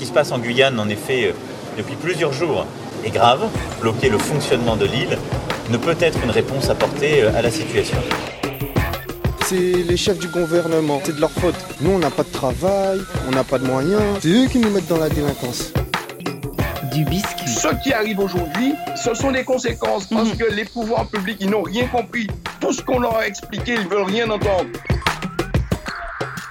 qui se passe en Guyane, en effet, euh, depuis plusieurs jours, est grave. Bloquer le fonctionnement de l'île ne peut être une réponse apportée euh, à la situation. C'est les chefs du gouvernement, c'est de leur faute. Nous, on n'a pas de travail, on n'a pas de moyens. C'est eux qui nous mettent dans la délinquance. Du biscuit. Ce qui arrive aujourd'hui, ce sont des conséquences parce que les pouvoirs publics, ils n'ont rien compris. Tout ce qu'on leur a expliqué, ils veulent rien entendre.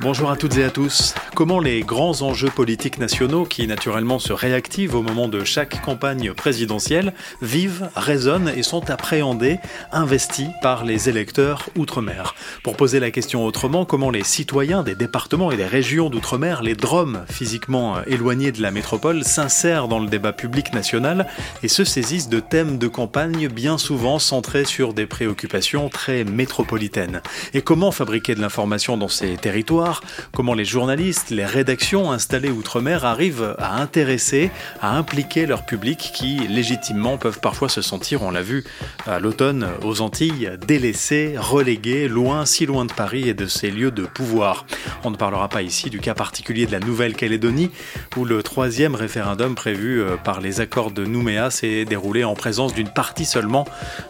Bonjour à toutes et à tous. Comment les grands enjeux politiques nationaux, qui naturellement se réactivent au moment de chaque campagne présidentielle, vivent, résonnent et sont appréhendés, investis par les électeurs outre-mer. Pour poser la question autrement, comment les citoyens des départements et des régions d'outre-mer, les DROM physiquement éloignés de la métropole, s'insèrent dans le débat public national et se saisissent de thèmes de campagne bien souvent centrés sur des préoccupations très métropolitaines. Et comment fabriquer de l'information dans ces territoires? Comment les journalistes, les rédactions installées outre-mer arrivent à intéresser, à impliquer leur public qui, légitimement, peuvent parfois se sentir, on l'a vu à l'automne, aux Antilles, délaissés, relégués, loin, si loin de Paris et de ses lieux de pouvoir. On ne parlera pas ici du cas particulier de la Nouvelle-Calédonie, où le troisième référendum prévu euh, par les accords de Nouméa s'est déroulé en présence d'une partie seulement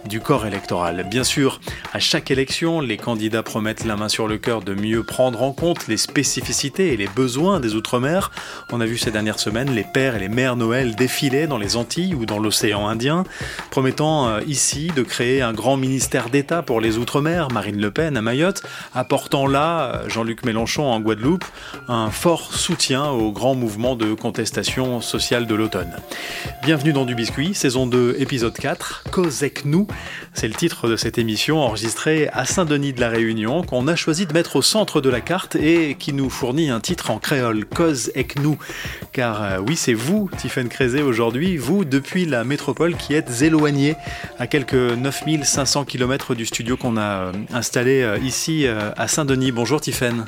du corps électoral. Bien sûr, à chaque élection, les candidats promettent la main sur le cœur de mieux prendre en compte les spécificités et les besoins des Outre-mer. On a vu ces dernières semaines les pères et les mères Noël défiler dans les Antilles ou dans l'océan Indien, promettant euh, ici de créer un grand ministère d'État pour les Outre-mer, Marine Le Pen à Mayotte, apportant là, euh, Jean-Luc Mélenchon en Guadeloupe, un fort soutien au grand mouvement de contestation sociale de l'automne. Bienvenue dans Du Biscuit, saison 2, épisode 4, Cosec nous. C'est le titre de cette émission enregistrée à Saint-Denis de la Réunion qu'on a choisi de mettre au centre de la carte et qui nous fournit un titre en créole, Cause ek nous. Car euh, oui, c'est vous, Tiffaine Crézé, aujourd'hui, vous, depuis la métropole, qui êtes éloigné à quelques 9500 km du studio qu'on a euh, installé euh, ici à Saint-Denis. Bonjour Tiffaine.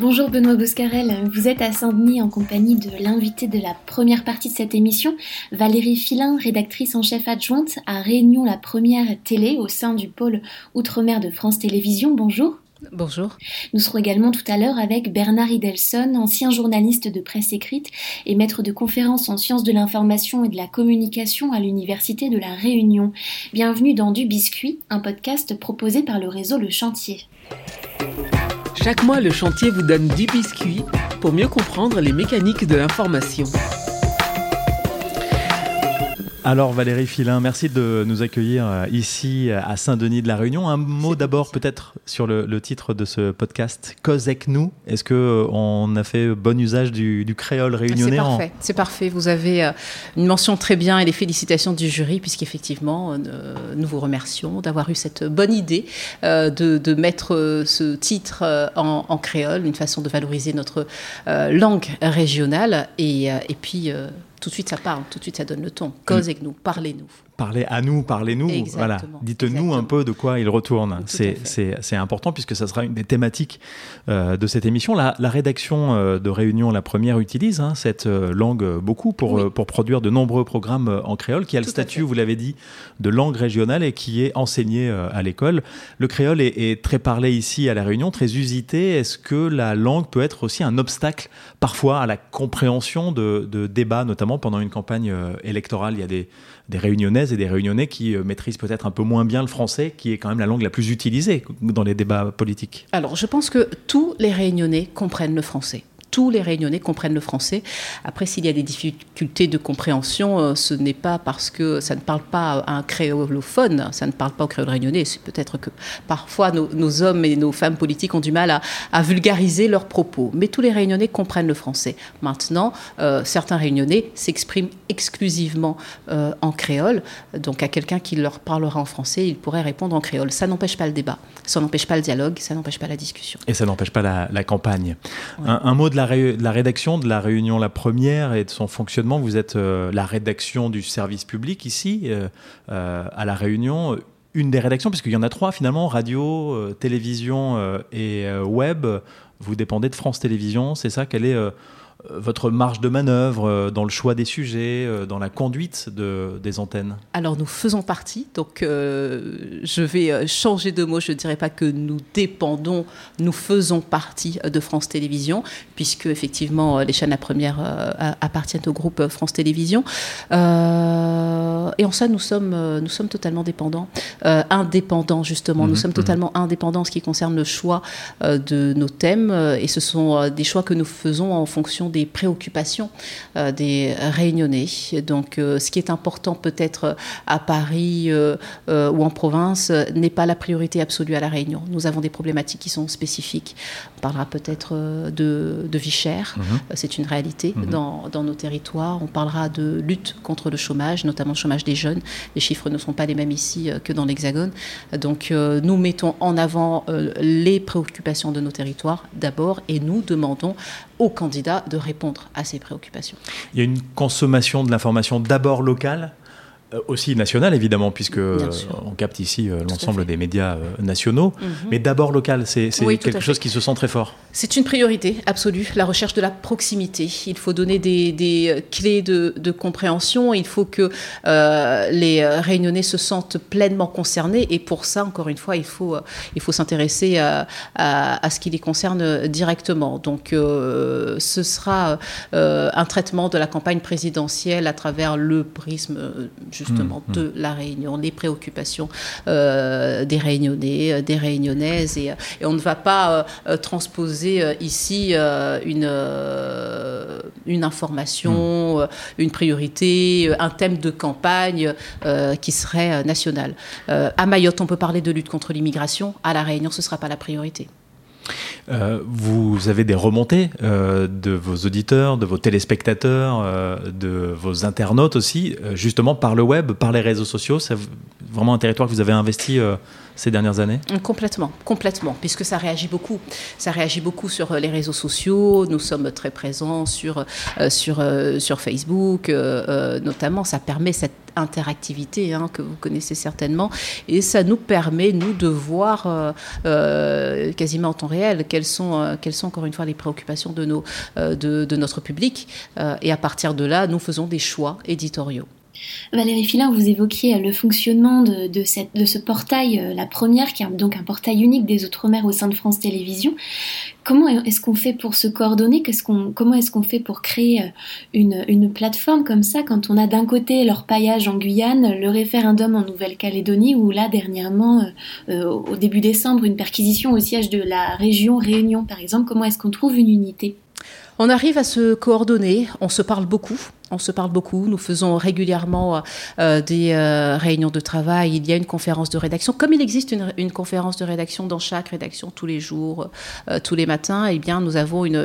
Bonjour Benoît Boscarel, vous êtes à Saint-Denis en compagnie de l'invité de la première partie de cette émission, Valérie Filin, rédactrice en chef adjointe à Réunion la première télé au sein du pôle Outre-mer de France Télévisions. Bonjour. Bonjour. Nous serons également tout à l'heure avec Bernard Idelson, ancien journaliste de presse écrite et maître de conférences en sciences de l'information et de la communication à l'Université de la Réunion. Bienvenue dans Du Biscuit, un podcast proposé par le réseau Le Chantier. Chaque mois, le chantier vous donne du biscuit pour mieux comprendre les mécaniques de l'information. Alors Valérie Filin, merci de nous accueillir euh, ici à Saint-Denis de la Réunion. Un mot d'abord peut-être sur le, titre de ce podcast, Cause avec nous. Est-ce que euh, on a fait bon usage du, créole réunionnais C'est parfait, c'est parfait. Vous avez euh, une mention très bien et les félicitations du jury puisqu'effectivement nous vous remercions d'avoir eu cette bonne idée de, mettre ce titre en, créole, une façon de valoriser notre langue régionale et, et puis tout de suite ça parle, tout de suite ça donne le ton. Cause avec nous, parlez-nous. Parlez à nous, parlez-nous. Voilà. Dites-nous un peu de quoi il retourne. C'est important puisque ça sera une des thématiques euh, de cette émission. La, rédaction euh, de Réunion, la première, utilise hein, cette euh, langue beaucoup pour, pour produire de nombreux programmes en créole qui a le statut, vous l'avez dit, de langue régionale et qui est enseigné à l'école. Le créole est, très parlé ici à La Réunion, très usité. Est-ce que la langue peut être aussi un obstacle parfois à la compréhension de, de débats, notamment pendant une campagne électorale? Il y a des des réunionnaises et des réunionnais qui euh, maîtrisent peut-être un peu moins bien le français, qui est quand même la langue la plus utilisée dans les débats politiques. Alors, je pense que tous les réunionnais comprennent le français tous les Réunionnais comprennent le français. Après, s'il y a des difficultés de compréhension, euh, ce n'est pas parce que ça ne parle pas à un créolophone, ça ne parle pas au créole réunionnais. C'est peut-être que parfois nos, hommes et nos femmes politiques ont du mal à, vulgariser leurs propos. Mais tous les Réunionnais comprennent le français. Maintenant, euh, certains Réunionnais s'expriment exclusivement euh, en créole. Donc, à quelqu'un qui leur parlera en français, il pourrait répondre en créole. Ça n'empêche pas le débat, ça n'empêche pas le dialogue, ça n'empêche pas la discussion. Et ça n'empêche pas la, campagne. un mot de la la, rédaction de la réunion la première et de son fonctionnement. Vous êtes euh, la rédaction du service public ici, euh, euh, à la réunion. Une des rédactions, puisqu'il y en a trois finalement, radio, télévision et web. Vous dépendez de France Télévisions, c'est ça? Quelle est votre marge de manœuvre euh, dans le choix des sujets, euh, dans la conduite de, des antennes Alors nous faisons partie, donc euh, je vais changer de mot, je ne dirais pas que nous dépendons, nous faisons partie de France Télévisions, puisque effectivement les chaînes à première appartiennent au groupe France Télévisions. et en ça, nous sommes, nous sommes totalement dépendants, indépendants justement, nous Mhm, sommes mhm. totalement indépendants en ce qui concerne le choix de nos thèmes, et ce sont des choix que nous faisons en fonction des préoccupations euh, des Réunionnais. Donc, euh, ce qui est important peut-être à Paris euh, euh, ou en province euh, n'est pas la priorité absolue à la Réunion. Nous avons des problématiques qui sont spécifiques. On parlera peut-être euh, de, de vie chère, Mhm. Euh, c'est une réalité Mhm. dans, dans nos territoires. On parlera de lutte contre le chômage, notamment le chômage des jeunes. Les chiffres ne sont pas les mêmes ici euh, que dans l'Hexagone. Donc, euh, nous mettons en avant euh, les préoccupations de nos territoires d'abord et nous demandons aux candidats de répondre à ces préoccupations. Il y a une consommation de l'information d'abord locale, aussi nationale évidemment, puisque euh, on capte ici euh, l'ensemble des médias euh, nationaux, Mhm. mais d'abord local, c'est Oui, quelque chose qui se sent très fort. C'est une priorité absolue, la recherche de la proximité. Il faut donner des, des, euh, clés de, de compréhension. Il faut que euh, les euh, Réunionnais se sentent pleinement concernés. Et pour ça, encore une fois, il faut, euh, il faut s'intéresser à, à, à ce qui les concerne directement. Donc, euh, ce sera euh, un traitement de la campagne présidentielle à travers le prisme, euh, justement, Mmh, de la Réunion, les préoccupations euh, des Réunionnais, euh, des Réunionnaises. Et, et on ne va pas euh, euh, transposer euh, ici euh, une, euh, une information, euh, une priorité, euh, un thème de campagne euh, qui serait euh, national. Euh, à Mayotte, on peut parler de lutte contre l'immigration. À La Réunion, ce ne sera pas la priorité. Euh, vous avez des remontées euh, de vos auditeurs, de vos téléspectateurs, euh, de vos internautes aussi, justement par le web, par les réseaux sociaux. C'est vraiment un territoire que vous avez investi ces dernières années? Complètement, complètement, puisque ça réagit beaucoup. Ça réagit beaucoup sur euh, les réseaux sociaux. Nous sommes très présents sur, euh, sur, euh, sur Facebook, notamment. Ça permet cette interactivité hein, que vous connaissez certainement. Et ça nous permet, nous, de voir quasiment en temps réel quelles sont, sont, encore une fois, les préoccupations de, nos, de, de notre public. Et à partir de là, nous faisons des choix éditoriaux. Valérie Filin, vous évoquiez euh, le fonctionnement de, ce portail, euh, la première, qui est donc un portail unique des Outre-mer au sein de France Télévisions. Comment est-ce qu'on fait pour se coordonner? Qu'on, Comment est-ce qu'on fait pour créer euh, une, plateforme comme ça quand on a d'un côté leur paillage en Guyane, le référendum en Nouvelle-Calédonie ou là dernièrement, au début décembre, une perquisition au siège de la région Réunion par exemple Comment est-ce qu'on trouve une unité? On arrive à se coordonner, on se parle beaucoup. On se parle beaucoup. Nous faisons régulièrement euh, des euh, réunions de travail. Il y a une conférence de rédaction. Comme il existe une, conférence de rédaction dans chaque rédaction tous les jours, euh, tous les matins, eh bien, nous avons une,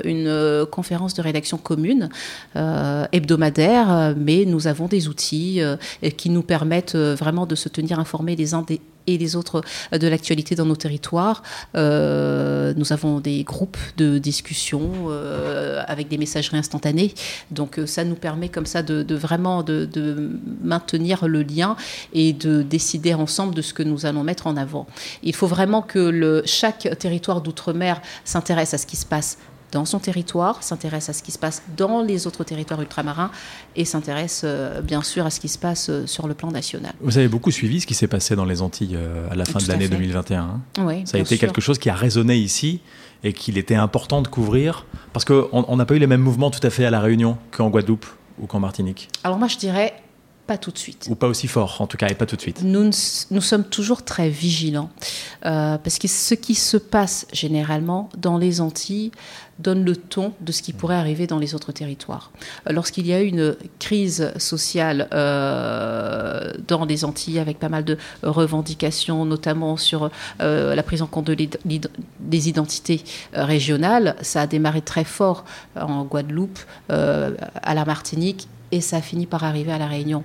conférence de rédaction commune euh, hebdomadaire, mais nous avons des outils euh, qui nous permettent euh, vraiment de se tenir informés les uns des et les autres de l'actualité dans nos territoires. Euh, nous avons des groupes de discussion euh, avec des messageries instantanées. Donc euh, ça nous permet comme ça de, de vraiment de, de, maintenir le lien et de décider ensemble de ce que nous allons mettre en avant. Il faut vraiment que le, chaque territoire d'outre-mer s'intéresse à ce qui se passe dans son territoire, s'intéresse à ce qui se passe dans les autres territoires ultramarins et s'intéresse euh, bien sûr à ce qui se passe euh, sur le plan national. Vous avez beaucoup suivi ce qui s'est passé dans les Antilles euh, à la fin Tout de l'année 2021. Hein oui, Ça a été sûr. quelque chose qui a résonné ici et qu'il était important de couvrir parce qu'on n'a pas eu les mêmes mouvements tout à fait à La Réunion qu'en Guadeloupe ou qu'en Martinique. Alors moi je dirais pas tout de suite. Ou pas aussi fort, en tout cas, et pas tout de suite. Nous, nous sommes toujours très vigilants, euh, parce que ce qui se passe généralement dans les Antilles donne le ton de ce qui pourrait arriver dans les autres territoires. Lorsqu'il y a eu une crise sociale euh, dans les Antilles, avec pas mal de revendications, notamment sur euh, la prise en compte de des identités euh, régionales, ça a démarré très fort en Guadeloupe, euh, à la Martinique et ça a fini par arriver à la Réunion.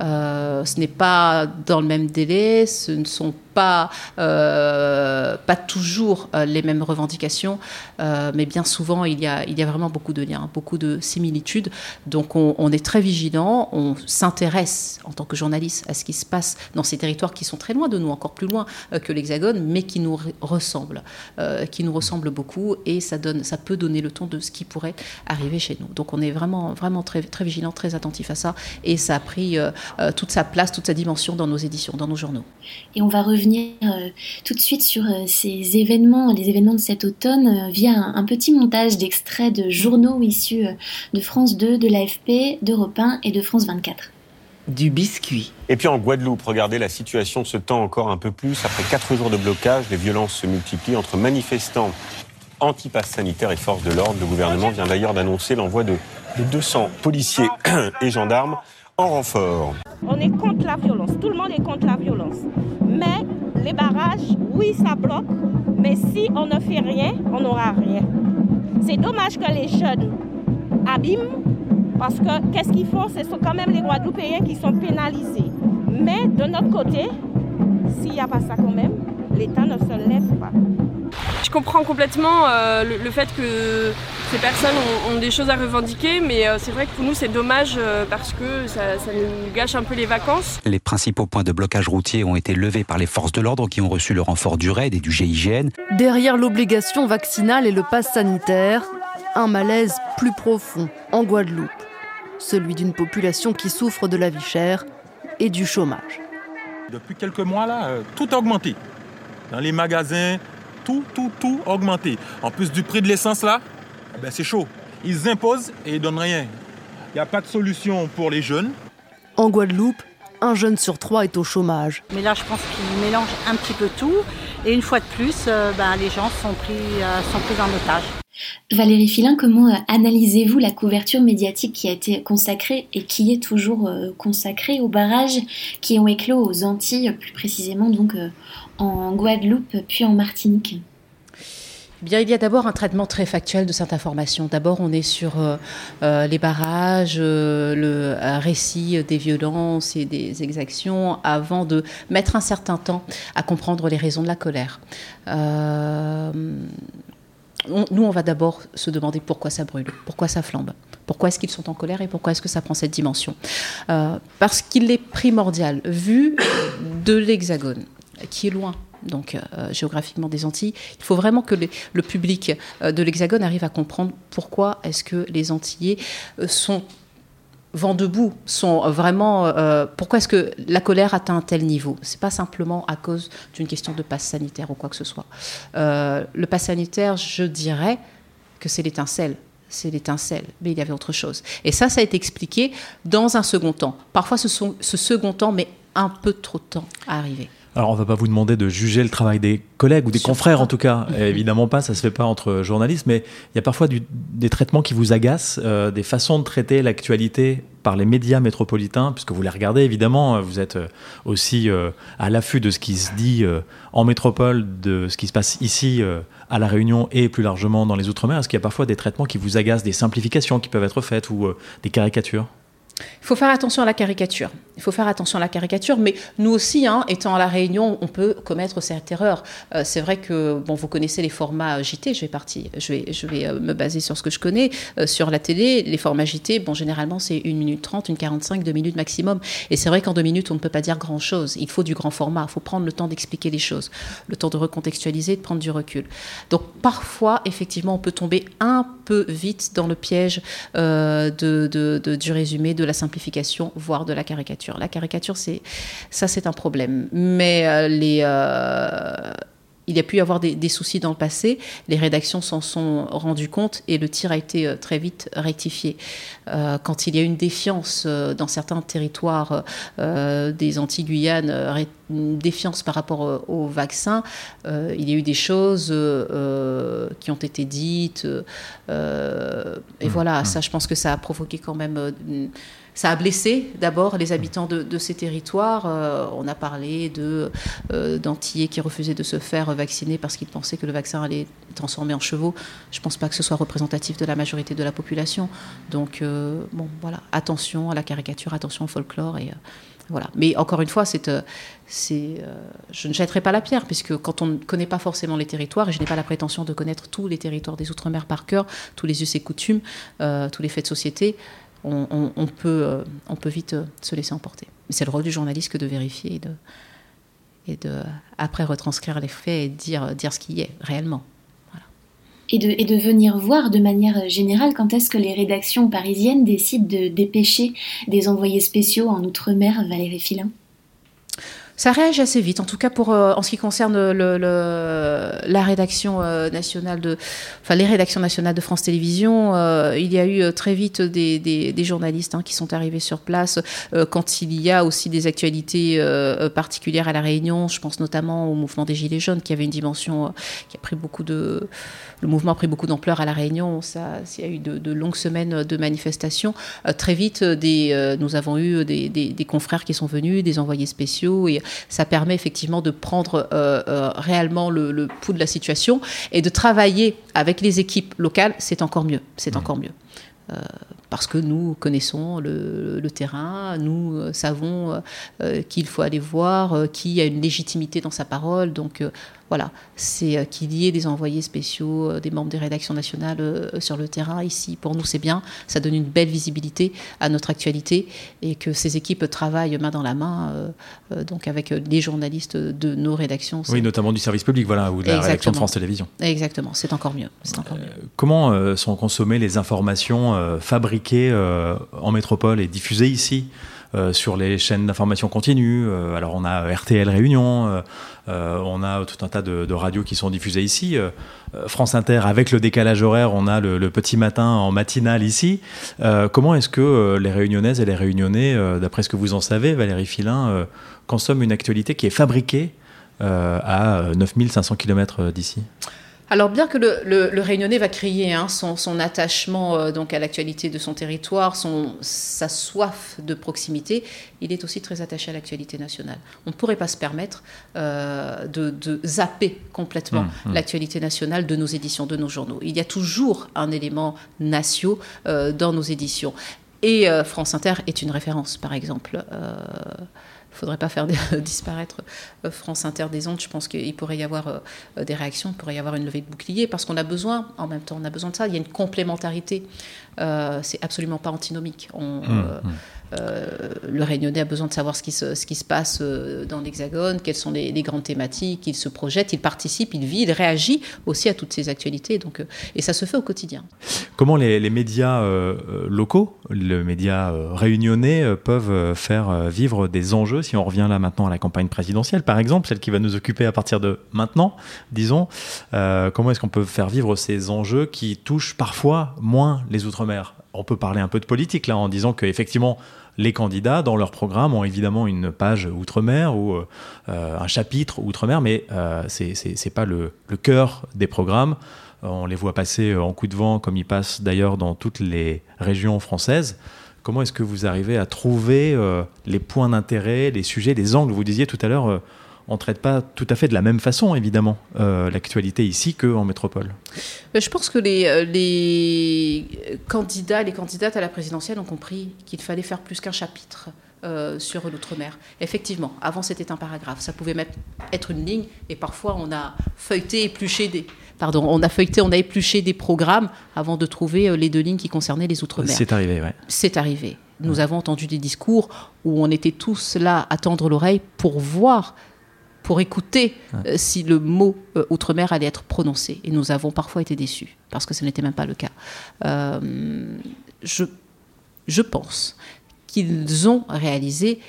Euh, ce n'est pas dans le même délai, ce ne sont pas, euh, pas toujours euh, les mêmes revendications, euh, mais bien souvent, il y, a, il y a vraiment beaucoup de liens, beaucoup de similitudes. Donc, on, est très vigilant, on s'intéresse en tant que journaliste à ce qui se passe dans ces territoires qui sont très loin de nous, encore plus loin que l'Hexagone, mais qui nous ressemblent, qui nous ressemblent beaucoup, et ça, donne, ça peut donner le ton de ce qui pourrait arriver chez nous. Donc, on est vraiment, vraiment très, très vigilant, très attentif à ça, et ça a pris toute sa place, toute sa dimension dans nos éditions, dans nos journaux. Et on va revenir euh, tout de suite sur euh, ces événements, les événements de cet automne, euh, via un, petit montage d'extraits de journaux issus de France 2, de l'AFP, d'Europe 1 et de France 24 du biscuit. Et puis en Guadeloupe, regardez, la situation se tend encore un peu plus. Après quatre jours de blocage, les violences se multiplient entre manifestants anti-pass sanitaire et forces de l'ordre. Le gouvernement vient d'ailleurs d'annoncer l'envoi de 200 policiers et gendarmes On est contre la violence, tout le monde est contre la violence. Mais les barrages, oui, ça bloque, mais si on ne fait rien, on n'aura rien. C'est dommage que les jeunes abîment, parce que qu'est-ce qu'ils font? Ce sont quand même les Guadeloupéens qui sont pénalisés. Mais de notre côté, s'il n'y a pas ça quand même, l'État ne se lève pas. Je comprends complètement euh, le, fait que ces personnes ont, des choses à revendiquer, mais euh, c'est vrai que pour nous c'est dommage euh, parce que ça, nous gâche un peu les vacances. Les principaux points de blocage routier ont été levés par les forces de l'ordre qui ont reçu le renfort du RAID et du GIGN. Derrière l'obligation vaccinale et le pass sanitaire, un malaise plus profond en Guadeloupe, celui d'une population qui souffre de la vie chère et du chômage. Depuis quelques mois là, tout a augmenté. Dans les magasins, tout, tout, tout augmenté. En plus du prix de l'essence là, eh ben c'est chaud. Ils imposent et ils donnent rien. Il n'y a pas de solution pour les jeunes. En Guadeloupe, un jeune sur trois est au chômage. Mais là, je pense qu'ils mélangent un petit peu tout. Et une fois de plus, euh, ben, les gens sont pris, euh, sont pris en otage. Valérie Filin, comment euh, analysez-vous la couverture médiatique qui a été consacrée et qui est toujours consacrée aux barrages qui ont éclos aux Antilles, plus précisément donc en Guadeloupe puis en Martinique Bien, il y a d'abord un traitement très factuel de cette information. D'abord, on est sur euh, euh, les barrages, euh, le récit des violences et des exactions, avant de mettre un certain temps à comprendre les raisons de la colère. nous, on va d'abord se demander pourquoi ça brûle, pourquoi ça flambe, pourquoi est-ce qu'ils sont en colère et pourquoi est-ce que ça prend cette dimension. parce qu'il est primordial, vu de l'Hexagone, qui est loin donc euh, géographiquement des Antilles. Il faut vraiment que le public euh, de l'Hexagone arrive à comprendre pourquoi est-ce que les Antillais euh, sont vent debout, sont vraiment. pourquoi est-ce que la colère atteint un tel niveau? C'est pas simplement à cause d'une question de passe sanitaire ou quoi que ce soit. le passe sanitaire, je dirais que c'est l'étincelle c'est l'étincelle, mais il y avait autre chose. Et ça, ça a été expliqué dans un second temps. Parfois, ce, second temps met un peu trop de temps à arriver. Alors, on va pas vous demander de juger le travail des collègues ou des confrères, en tout cas. évidemment pas, ça se fait pas entre journalistes, mais il y a parfois des traitements qui vous agacent, euh, des façons de traiter l'actualité par les médias métropolitains, puisque vous les regardez évidemment, vous êtes euh, aussi euh, à l'affût de ce qui se dit en métropole, de ce qui se passe ici à La Réunion et plus largement dans les Outre-mer. Est-ce qu'il y a parfois des traitements qui vous agacent, des simplifications qui peuvent être faites ou des caricatures? Il faut faire attention à la caricature. Il faut faire attention à la caricature, mais nous aussi, hein, étant à la Réunion, on peut commettre cette erreur. Euh, c'est vrai que bon, vous connaissez les formats JT. Je vais partir, je vais, je vais euh, me baser sur ce que je connais euh, sur la télé. Les formats JT, bon, généralement, c'est 1 minute 30, une 45, 2 minutes maximum. Et c'est vrai qu'en 2 minutes, on ne peut pas dire grand chose. Il faut du grand format. Il faut prendre le temps d'expliquer les choses, le temps de recontextualiser, de prendre du recul. Donc parfois, effectivement, on peut tomber un peu vite dans le piège du résumé, de la simplification, voire de la caricature. La caricature, c'est ça, c'est un problème. Mais euh, les euh, il y a pu y avoir des, soucis dans le passé. Les rédactions s'en sont rendues compte et le tir a été euh, très vite rectifié. quand il y a une défiance dans certains territoires des Antilles-Guyane, une défiance par rapport au vaccin, il y a eu des choses qui ont été dites. et mmh. voilà, mmh. ça, je pense que ça a provoqué quand même ça a blessé d'abord les habitants de, ces territoires. Euh, on a parlé de euh, qui refusaient de se faire vacciner parce qu'ils pensaient que le vaccin allait transformer en chevaux. Je ne pense pas que ce soit représentatif de la majorité de la population. Donc, euh, bon, voilà, attention à la caricature, attention au folklore et Voilà. Mais encore une fois, je ne jetterai pas la pierre, puisque quand on ne connaît pas forcément les territoires, et je n'ai pas la prétention de connaître tous les territoires des Outre-mer par cœur, tous les us et coutumes, tous les faits de société, on, peut, on peut vite se laisser emporter. Mais c'est le rôle du journaliste que de vérifier et de, et de après retranscrire les faits et dire, dire ce qui est réellement. Et, de, et de venir voir de manière générale quand est-ce que les rédactions parisiennes décident de dépêcher des envoyés spéciaux en Outre-mer, Valérie Filin? Ça réagit assez vite, en tout cas pour euh, en ce qui concerne le, la rédaction euh, nationale de, enfin les rédactions nationales de France Télévisions. Euh, il y a eu très vite des, des, journalistes hein, qui sont arrivés sur place quand il y a aussi des actualités particulières à la Réunion. Je pense notamment au mouvement des Gilets jaunes qui avait une dimension qui a pris beaucoup de, le mouvement a pris beaucoup d'ampleur à la Réunion. Ça, il y a eu de, longues semaines de manifestations. très vite, des, nous avons eu des, des, confrères qui sont venus, des envoyés spéciaux et ça permet effectivement de prendre euh, euh, réellement le, pouls de la situation et de travailler avec les équipes locales, c'est encore mieux. C'est encore mieux. Euh, parce que nous connaissons le, terrain, nous savons qu'il faut aller voir, qui a une légitimité dans sa parole. Donc voilà, c'est euh, qu'il y ait des envoyés spéciaux, euh, des membres des rédactions nationales euh, sur le terrain ici. Pour nous, c'est bien. Ça donne une belle visibilité à notre actualité et que ces équipes travaillent main dans la main, donc avec les journalistes de nos rédactions. Oui, notamment du service public, voilà, ou de la rédaction de France Télévisions. Exactement, c'est encore mieux. Encore mieux. comment sont consommées les informations fabriquées en métropole et diffusées ici? Sur les chaînes d'information continue. alors on a RTL Réunion, euh, on a tout un tas de, radios qui sont diffusées ici. Euh, euh, France Inter, avec le décalage horaire, on a le, petit matin en matinale ici. comment est-ce que les réunionnaises et les réunionnais, d'après ce que vous en savez, Valérie Filin, consomment une actualité qui est fabriquée à 9500 km d'ici? Alors bien que le, Réunionnais va crier hein, son, attachement euh, donc à l'actualité de son territoire, son, sa soif de proximité, il est aussi très attaché à l'actualité nationale. On ne pourrait pas se permettre euh, de, zapper complètement mmh, mmh. l'actualité nationale de nos éditions, de nos journaux. Il y a toujours un élément national euh, dans nos éditions. Et France Inter est une référence, par exemple faudrait pas faire disparaître euh, France Inter des ondes. Je pense qu'il pourrait y avoir euh, des réactions, il pourrait y avoir une levée de bouclier, parce qu'on a besoin, en même temps, on a besoin de ça. Il y a une complémentarité. Euh, c'est absolument pas antinomique. On, mmh, mmh. Euh, le Réunionnais a besoin de savoir ce qui se, passe euh, dans l'Hexagone, quelles sont les, grandes thématiques, il se projette, il participe, il vit, il réagit aussi à toutes ces actualités. Donc, euh, et ça se fait au quotidien. Comment les, médias locaux, les médias réunionnais peuvent faire vivre des enjeux, si on revient là maintenant à la campagne présidentielle, par exemple, celle qui va nous occuper à partir de maintenant, disons, comment est-ce qu'on peut faire vivre ces enjeux qui touchent parfois moins les Outre-mer? On peut parler un peu de politique là en disant qu'effectivement les candidats dans leur programme ont évidemment une page outre-mer ou euh, un chapitre outre-mer, mais euh, ce c'est pas le, cœur des programmes. On les voit passer en coup de vent, comme ils passent d'ailleurs dans toutes les régions françaises. Comment est-ce que vous arrivez à trouver euh, les points d'intérêt, les sujets, les angles? Vous disiez tout à l'heure, on ne traite pas tout à fait de la même façon, évidemment, l'actualité ici qu'en métropole. Je pense que les, les, candidats, les candidates à la présidentielle ont compris qu'il fallait faire plus qu'un chapitre. Euh, sur l'outre-mer. Effectivement, avant c'était un paragraphe, ça pouvait même être une ligne, et parfois on a feuilleté, épluché des, pardon, on a feuilleté, on a épluché des programmes avant de trouver euh, les deux lignes qui concernaient les outre-mer. C'est arrivé, oui. C'est arrivé. Nous avons entendu des discours où on était tous là à tendre l'oreille pour voir pour écouter euh, si le mot euh, outre-mer allait être prononcé. Et nous avons parfois été déçus, parce que ce n'était même pas le cas. Euh, je, je pense qu'ils ont réalisé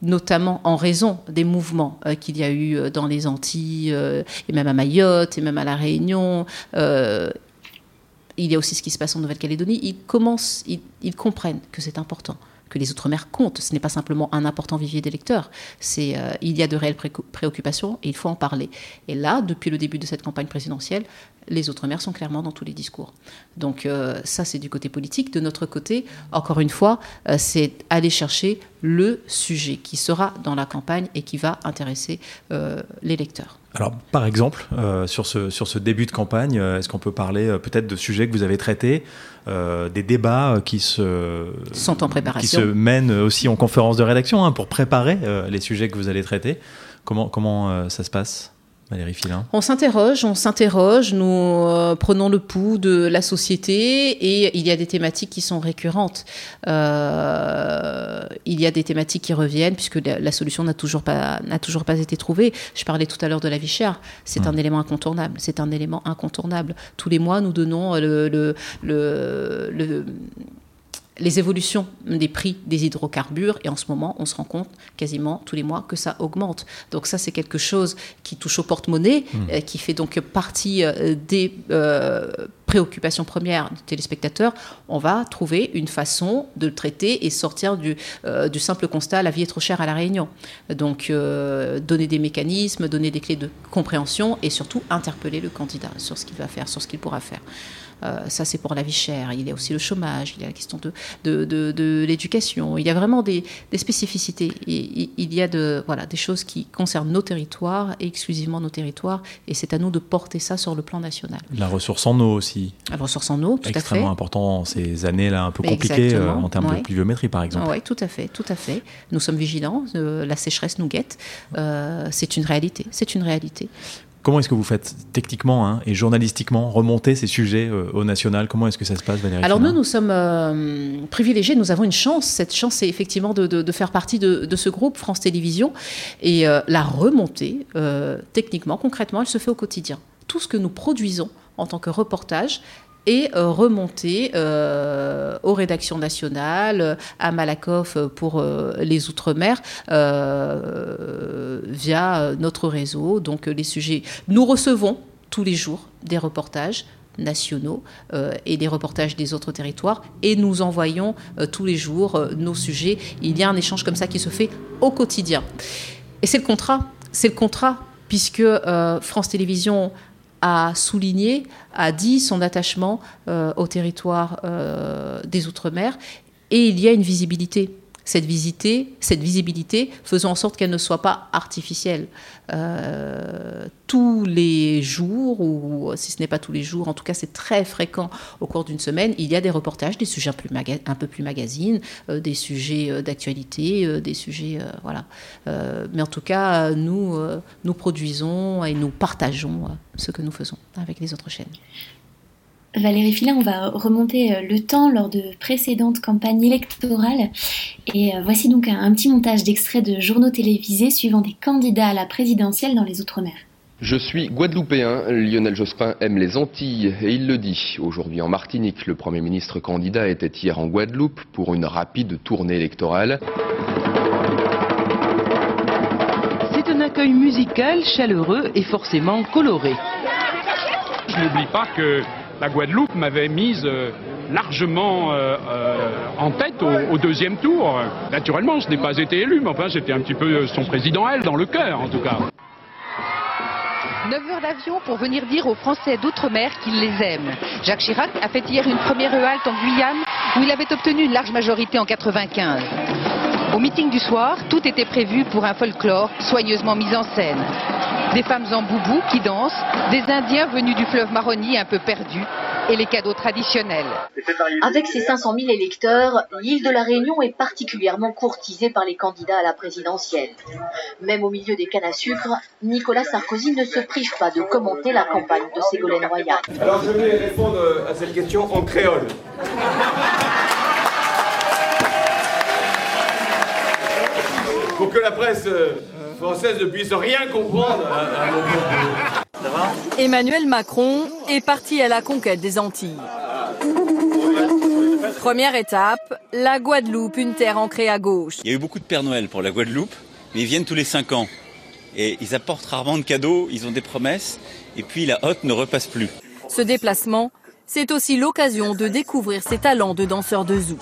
notamment en raison des mouvements qu'il y a eu dans les Antilles, et même à Mayotte, et même à La Réunion. il y a aussi ce qui se passe en Nouvelle-Calédonie. Ils, commencent, ils comprennent que c'est important que les Outre-mer comptent. Ce n'est pas simplement un important vivier d'électeurs. C'est, euh, il y a de réelles préoccupations et il faut en parler. Et là, depuis le début de cette campagne présidentielle, les Outre-mer sont clairement dans tous les discours. Donc euh, ça, c'est du côté politique. De notre côté, encore une fois, euh, c'est aller chercher le sujet qui sera dans la campagne et qui va intéresser l'électeur. Alors, par exemple, euh, sur, ce, sur ce début de campagne, euh, est-ce qu'on peut parler euh, peut-être de sujets que vous avez traités, des débats qui se, sont en préparation, qui se mènent aussi en conférence de rédaction hein, pour préparer les sujets que vous allez traiter. Comment, comment ça se passe? Valérie Filin On s'interroge, on s'interroge, nous euh, prenons le pouls de la société et il y a des thématiques qui sont récurrentes. Euh, il y a des thématiques qui reviennent puisque la, solution n'a toujours, pas, toujours pas été trouvée. Je parlais tout à l'heure de la vie chère, c'est un élément incontournable. C'est un élément incontournable. Tous les mois, nous donnons le, le, le les évolutions des prix des hydrocarbures et en ce moment on se rend compte quasiment tous les mois que ça augmente. Donc ça c'est quelque chose qui touche au porte-monnaie, mmh. euh, qui fait donc partie euh, des euh, préoccupations premières du téléspectateur. On va trouver une façon de le traiter et sortir du, du simple constat la vie est trop chère à la Réunion. Donc donner des mécanismes, donner des clés de compréhension et surtout interpeller le candidat sur ce qu'il va faire, sur ce qu'il pourra faire. Euh, ça, c'est pour la vie chère. Il y a aussi le chômage, il y a la question de, de, de, l'éducation. Il y a vraiment des, des spécificités. Il, il, y a de, voilà, des choses qui concernent nos territoires et exclusivement nos territoires. Et c'est à nous de porter ça sur le plan national. La ressource en eau aussi. La ressource en eau, tout à fait. Extrêmement important ces années-là un peu compliquées euh, en termes de pluviométrie, par exemple. Oui, tout à fait, tout à fait. Nous sommes vigilants. Euh, la sécheresse nous guette. c'est une réalité. C'est une réalité. Comment est-ce que vous faites techniquement hein, et journalistiquement remonter ces sujets euh, au national? Comment est-ce que ça se passe, Valérie Alors nous, nous sommes euh, privilégiés, nous avons une chance. Cette chance, c'est effectivement de, faire partie de, ce groupe France Télévisions. Et euh, la remontée, techniquement, concrètement, elle se fait au quotidien. Tout ce que nous produisons en tant que reportage, et euh, remonter euh, aux rédactions nationales, euh, à Malakoff pour les Outre-mer, via notre réseau. Donc les sujets, nous recevons tous les jours des reportages nationaux et des reportages des autres territoires et nous envoyons tous les jours nos sujets. Il y a un échange comme ça qui se fait au quotidien. Et c'est le contrat, c'est le contrat puisque France Télévisions a souligné, a dit son attachement euh, au territoire euh, des Outre-mer. Et il y a une visibilité cette, visité, cette visibilité faisant en sorte qu'elle ne soit pas artificielle. Euh, tous les jours, ou si ce n'est pas tous les jours, en tout cas c'est très fréquent au cours d'une semaine, il y a des reportages, des sujets un, peu plus magazines, euh, des sujets euh, d'actualité, des sujets... voilà. mais en tout cas, nous, nous produisons et nous partageons ce que nous faisons avec les autres chaînes. Valérie Filin, on va remonter euh, le temps lors de précédentes campagnes électorales. Et euh, voici donc un, petit montage d'extraits de journaux télévisés suivant des candidats à la présidentielle dans les Outre-mer. Je suis guadeloupéen, Lionel Jospin aime les Antilles et il le dit. Aujourd'hui en Martinique, le Premier ministre candidat était hier en Guadeloupe pour une rapide tournée électorale. C'est un accueil musical, chaleureux et forcément coloré. Je n'oublie pas que la Guadeloupe m'avait mise euh, largement euh, euh, en tête au, deuxième tour. Naturellement, je n'ai pas été élu, mais enfin, j'étais un petit peu son président, elle, dans le cœur, en tout cas. 9 heures d'avion pour venir dire aux Français d'outre-mer qu'ils les aiment. Jacques Chirac a fait hier une première halte en Guyane où il avait obtenu une large majorité en 95. Au meeting du soir, tout était prévu pour un folklore soigneusement mis en scène. Des femmes en boubou qui dansent, des Indiens venus du fleuve Maroni un peu perdus et les cadeaux traditionnels. Avec ses 500 000 électeurs, l'île de la Réunion est particulièrement courtisée par les candidats à la présidentielle. Même au milieu des cannes à sucre, Nicolas Sarkozy ne se prive pas de commenter la campagne de Ségolène Royal. Alors je vais répondre à cette question en créole. Pour que la presse euh, française ne puisse rien comprendre à, mon Emmanuel Macron est parti à la conquête des Antilles. Première étape, la Guadeloupe, une terre ancrée à gauche. Il y a eu beaucoup de Père Noël pour la Guadeloupe, mais ils viennent tous les cinq ans. Et ils apportent rarement de cadeaux, ils ont des promesses, et puis la hotte ne repasse plus. Ce déplacement, c'est aussi l'occasion de découvrir ses talents de danseur de zouk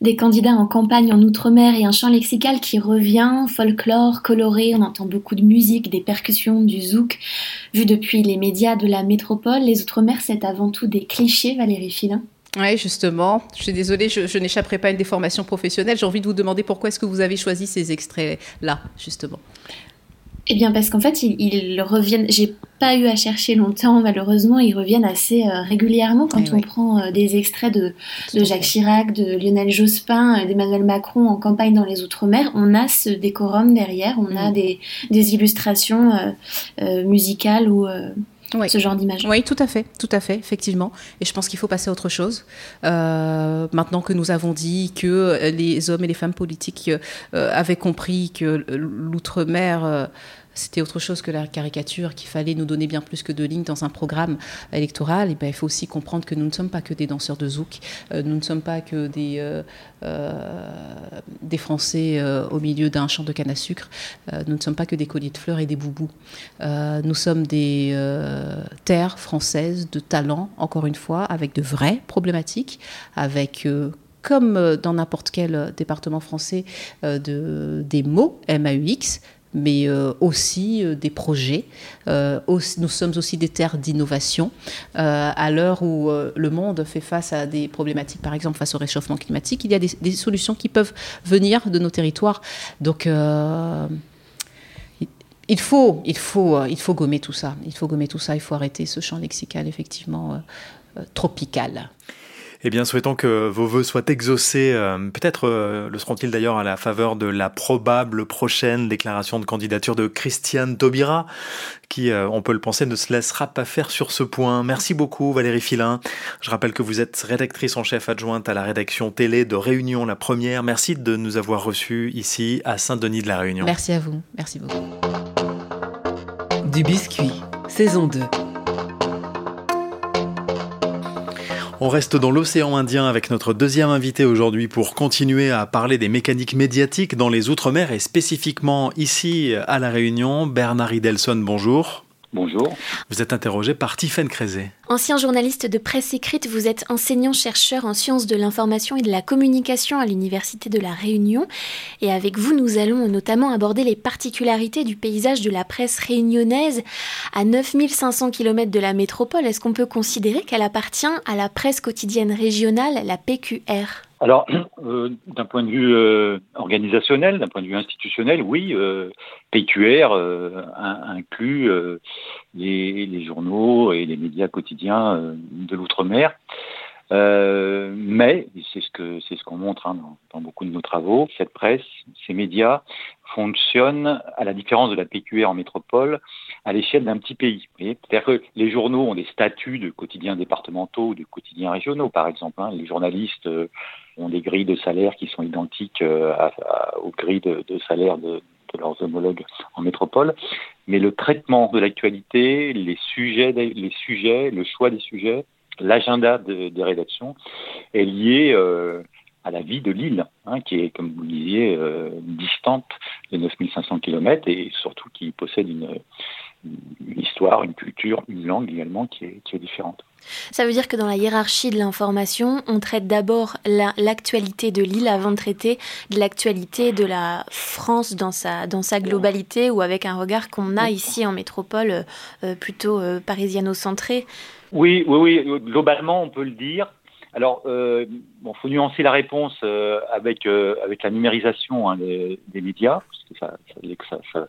des candidats en campagne en Outre-mer et un chant lexical qui revient, folklore, coloré, on entend beaucoup de musique, des percussions, du zouk. Vu depuis les médias de la métropole, les Outre-mer, c'est avant tout des clichés, Valérie Filin oui, justement. Je suis désolée, je, je n'échapperai pas à une déformation professionnelle. J'ai envie de vous demander pourquoi est-ce que vous avez choisi ces extraits-là, justement Eh bien, parce qu'en fait, ils, reviennent. J'ai pas eu à chercher longtemps, malheureusement. Ils reviennent assez euh, régulièrement quand eh on prend euh, des extraits de, Jacques Chirac, de Lionel Jospin, euh, d'Emmanuel Macron en campagne dans les Outre-mer. On a ce décorum derrière, on a mm. des, des illustrations musicales ou ce genre d'image. Oui, tout à fait, tout à fait, effectivement. Et je pense qu'il faut passer à autre chose. Euh, maintenant que nous avons dit que les hommes et les femmes politiques euh, avaient compris que l'outre-mer euh, c'était autre chose que la caricature, qu'il fallait nous donner bien plus que deux lignes dans un programme électoral, et ben, il faut aussi comprendre que nous ne sommes pas que des danseurs de zouk, euh, nous ne sommes pas que des, euh, euh, Français au milieu d'un champ de canne à sucre, nous ne sommes pas que des colliers de fleurs et des boubous. nous sommes des terres françaises de talent, encore une fois, avec de vraies problématiques, avec comme dans n'importe quel département français, de, des mots MAUX, mais euh, aussi euh, des projets. Euh, nous sommes aussi des terres d'innovation. à l'heure où le monde fait face à des problématiques, par exemple face au réchauffement climatique, il y a des, solutions qui peuvent venir de nos territoires. Donc il faut, il, faut, il faut gommer tout ça. Il faut gommer tout ça. Il faut arrêter ce champ lexical effectivement tropical. Eh bien, souhaitons que vos voeux soient exaucés. Euh, peut-être euh, le seront-ils d'ailleurs à la faveur de la probable prochaine déclaration de candidature de Christiane Taubira, qui, euh, on peut le penser, ne se laissera pas faire sur ce point. Merci beaucoup, Valérie Filin. Je rappelle que vous êtes rédactrice en chef adjointe à la rédaction télé de Réunion La Première. Merci de nous avoir reçus ici à Saint-Denis de la Réunion. Merci à vous. Merci beaucoup. Du biscuit, saison 2. On reste dans l'océan Indien avec notre deuxième invité aujourd'hui pour continuer à parler des mécaniques médiatiques dans les Outre-mer et spécifiquement ici à La Réunion. Bernard Idelson, bonjour. Bonjour. Vous êtes interrogé par Tiffaine Crézé. Ancien journaliste de presse écrite, vous êtes enseignant-chercheur en sciences de l'information et de la communication à l'Université de La Réunion. Et avec vous, nous allons notamment aborder les particularités du paysage de la presse réunionnaise. À 9500 km de la métropole, est-ce qu'on peut considérer qu'elle appartient à la presse quotidienne régionale, la PQR alors, euh, d'un point de vue euh, organisationnel, d'un point de vue institutionnel, oui, euh, PQR inclut les, journaux et les médias quotidiens de l'outre-mer. mais c'est ce que c'est ce qu'on montre hein, dans, beaucoup de nos travaux. Cette presse, ces médias fonctionnent à la différence de la PQR en métropole à l'échelle d'un petit pays. C'est-à-dire que les journaux ont des statuts de quotidiens départementaux ou de quotidiens régionaux, par exemple. Hein. Les journalistes ont des grilles de salaire qui sont identiques euh, aux grilles de, salaire de, leurs homologues en métropole. Mais le traitement de l'actualité, les sujets, les sujets, le choix des sujets, l'agenda des rédactions est lié euh, à la vie de l'île, hein, qui est, comme vous le disiez, euh, distante de 9500 km et surtout qui possède une, une histoire, une culture, une langue également qui est, qui est différente. Ça veut dire que dans la hiérarchie de l'information, on traite d'abord l'actualité de l'île avant de traiter de l'actualité de la France dans sa, dans sa globalité ou avec un regard qu'on a ici en métropole euh, plutôt euh, parisiano-centré. Oui, oui, oui, globalement on peut le dire. Alors, euh, bon, faut nuancer la réponse euh, avec avec la numérisation hein, des, des, médias, parce que ça, ça, ça,